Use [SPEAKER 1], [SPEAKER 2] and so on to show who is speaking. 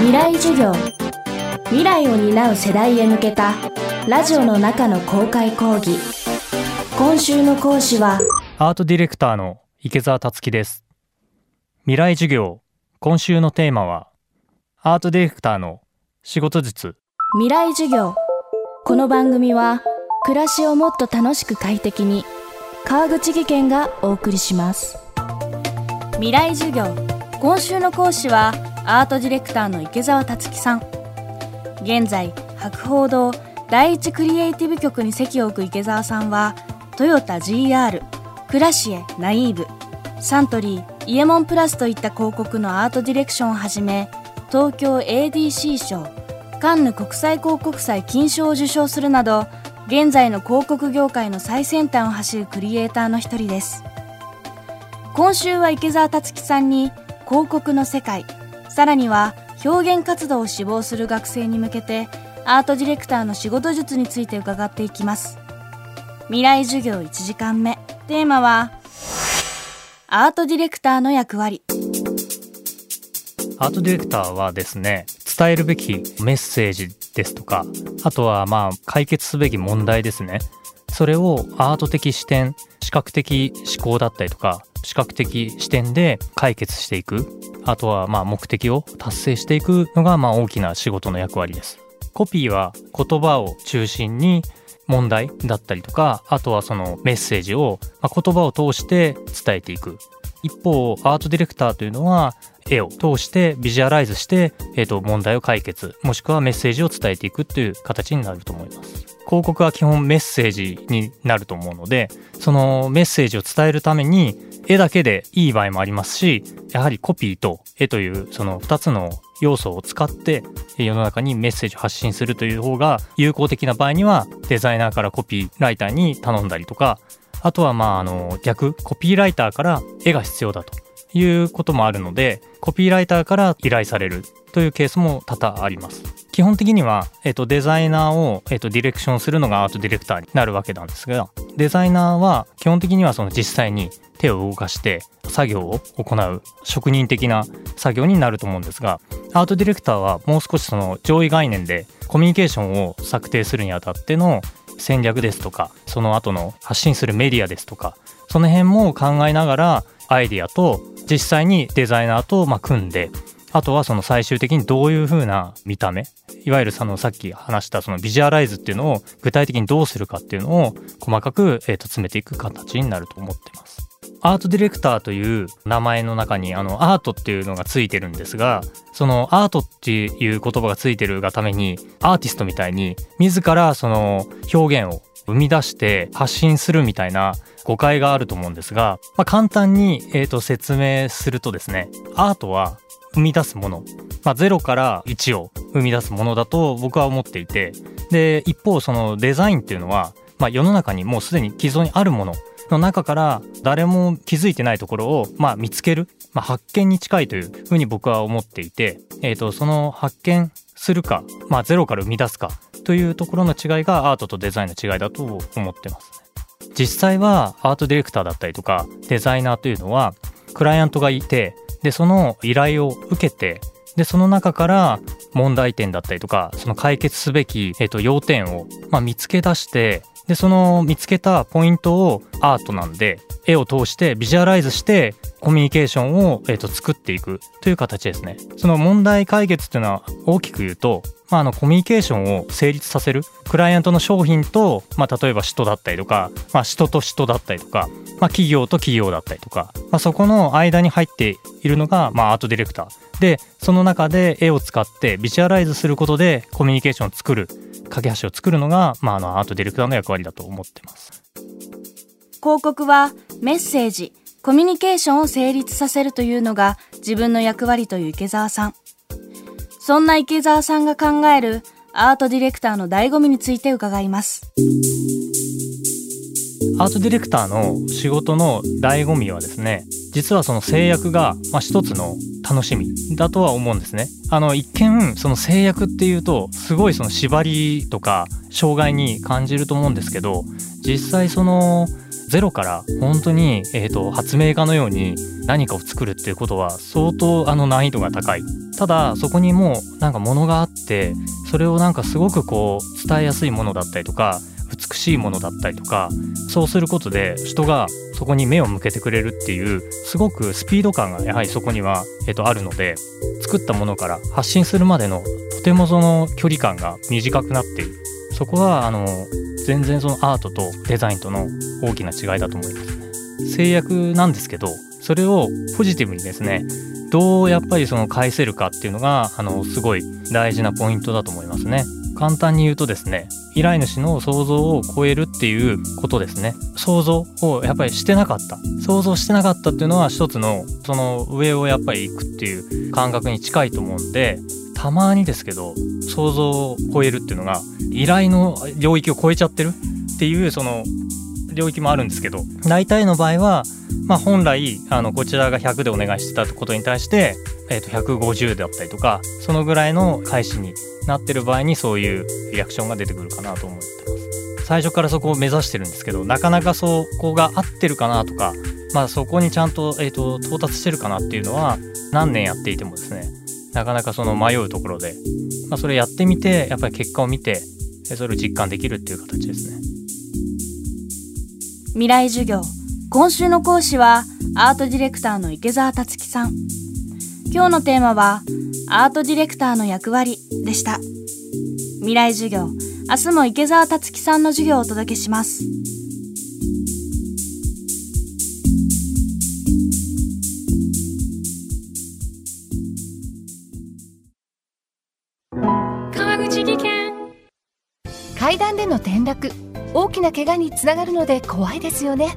[SPEAKER 1] 未来授業。未来を担う世代へ向けたラジオの中の公開講義。今週の講師は
[SPEAKER 2] アートディレクターの池澤達樹です。未来授業今週のテーマはアートディレクターの仕事術。
[SPEAKER 1] 未来授業。この番組は暮らしをもっと楽しく快適に川口義賢がお送りします。未来授業。今週の講師はアートディレクターの池澤達樹さん。現在博報堂第一クリエイティブ局に席を置く池澤さんはトヨタ GR クラシエナイーブサントリーイエモンプラスといった広告のアートディレクションをはじめ東京 ADC 賞カンヌ国際広告祭金賞を受賞するなど現在の広告業界の最先端を走るクリエイターの一人です。今週は池澤達樹さんに広告の世界さらには表現活動を志望する学生に向けてアートディレクターの仕事術について伺っていきます。未来授業1時間目。テーマはアートディレクターの役割。
[SPEAKER 2] アートディレクターはですね伝えるべきメッセージですとかあとはまあ解決すべき問題ですね。それをアート的視点視覚的思考だったりとか視覚的視点で解決していく。あとはまあ目的を達成していくのがまあ大きな仕事の役割です。コピーは言葉を中心に問題だったりとかあとはそのメッセージを、まあ、言葉を通して伝えていく。一方アートディレクターというのは絵を通してビジュアライズして、えー、と問題を解決もしくはメッセージを伝えていくという形になると思います。広告は基本メッセージになると思うのでそのメッセージを伝えるために絵だけでいい場合もありますしやはりコピーと絵というその2つの要素を使って世の中にメッセージを発信するという方が有効的な場合にはデザイナーからコピーライターに頼んだりとかあとはまああの逆コピーライターから絵が必要だと。いうこともあるのでコピーライターから依頼されるというケースも多々あります。基本的には、えっと、デザイナーを、えっと、ディレクションするのがアートディレクターになるわけなんですがデザイナーは基本的にはその実際に手を動かして作業を行う職人的な作業になると思うんですがアートディレクターはもう少しその上位概念でコミュニケーションを策定するにあたっての戦略ですとかその後の発信するメディアですとかその辺も考えながらアイディアと実際にデザイナーとま組んであとはその最終的にどういう風な見た目いわゆるそのさっき話したそのビジュアライズっていうのを具体的にどうするかっていうのを細かく、えと詰めていく形になると思ってます。アートディレクターという名前の中にあのアートっていうのがついてるんですがそのアートっていう言葉がついてるがためにアーティストみたいに自らその表現を生み出して発信するみたいな誤解があると思うんですが、まあ、簡単に、えー、と説明するとですねアートは生み出すもの、まあ、0から1を生み出すものだと僕は思っていてで一方そのデザインっていうのは、まあ、世の中にもうすでに既存にあるものの中から誰も気づいてないところを、まあ、見つける、まあ、発見に近いというふうに僕は思っていて、えー、とその発見するか、まあ、ゼロから生み出すかというところの違いがアートとデザインの違いだと思ってます、実際はアートディレクターだったりとかデザイナーというのはクライアントがいてでその依頼を受けてでその中から問題点だったりとかその解決すべき、えー、と要点を、まあ、見つけ出してでその見つけたポイントをアートなんで絵を通してビジュアライズしてコミュニケーションを、えー、と作っていくという形ですね。その問題解決っていうのは大きく言うと、まあ、あのコミュニケーションを成立させるクライアントの商品と、まあ、例えば人だったりとか、まあ、人と人だったりとか、まあ、企業と企業だったりとか、まあ、そこの間に入っているのが、まあ、アートディレクターでその中で絵を使ってビジュアライズすることでコミュニケーションを作る架け橋を作るのが、まあ、あのアートディレクターの役割だと思ってます。
[SPEAKER 1] 広告はメッセージ、コミュニケーションを成立させるというのが自分の役割という池澤さん。そんな池澤さんが考えるアートディレクターの醍醐味について伺います。
[SPEAKER 2] アートディレクターの仕事の醍醐味はですね実はその制約が、まあ、一つの楽しみだとは思うんですね。あの一見その制約っていうとすごいその縛りとか障害に感じると思うんですけど実際そのゼロから本当に、えーと、発明家のように何かを作るっていうことは相当あの難易度が高い。ただそこにもうなんかものがあってそれをなんかすごくこう伝えやすいものだったりとか美しいものだったりとかそうすることで人がそこに目を向けてくれるっていうすごくスピード感がやはりそこには、えっと、あるので作ったものから発信するまでのとてもその距離感が短くなっている。そこはあの全然そのアートとデザインとの大きな違いだと思います。ね制約なんですけどそれをポジティブにですねどうやっぱりその返せるかっていうのがあのすごい大事なポイントだと思いますね。簡単に言うとですね依頼主の想像を超えるっていうことですね。想像をやっぱりしてなかった。想像してなかったっていうのは一つのその上をやっぱり行くっていう感覚に近いと思うんでたまにですけど想像を超えるっていうのが依頼の領域を超えちゃってるっていうその領域もあるんですけど大体の場合は、まあ、本来あのこちらが100でお願いしてたことに対して、えー、と150だったりとかそのぐらいの返しになってる場合にそういうリアクションが出てくるかなと思ってます。最初からそこを目指してるんですけどなかなかそこが合ってるかなとか、まあ、そこにちゃんと,、えーと、到達してるかなっていうのは何年やっていてもですねなかなかその迷うところで、まあ、それやってみてやっぱり結果を見てそれを実感できるっていう形ですね。
[SPEAKER 1] 未来授業。今週の講師はアートディレクターの池澤達樹さん。今日のテーマはアートディレクターの役割でした。未来授業明日も池澤達樹さんの授業をお届けします。
[SPEAKER 3] 川口技研。階段での転落大きな怪我につながるので怖いですよね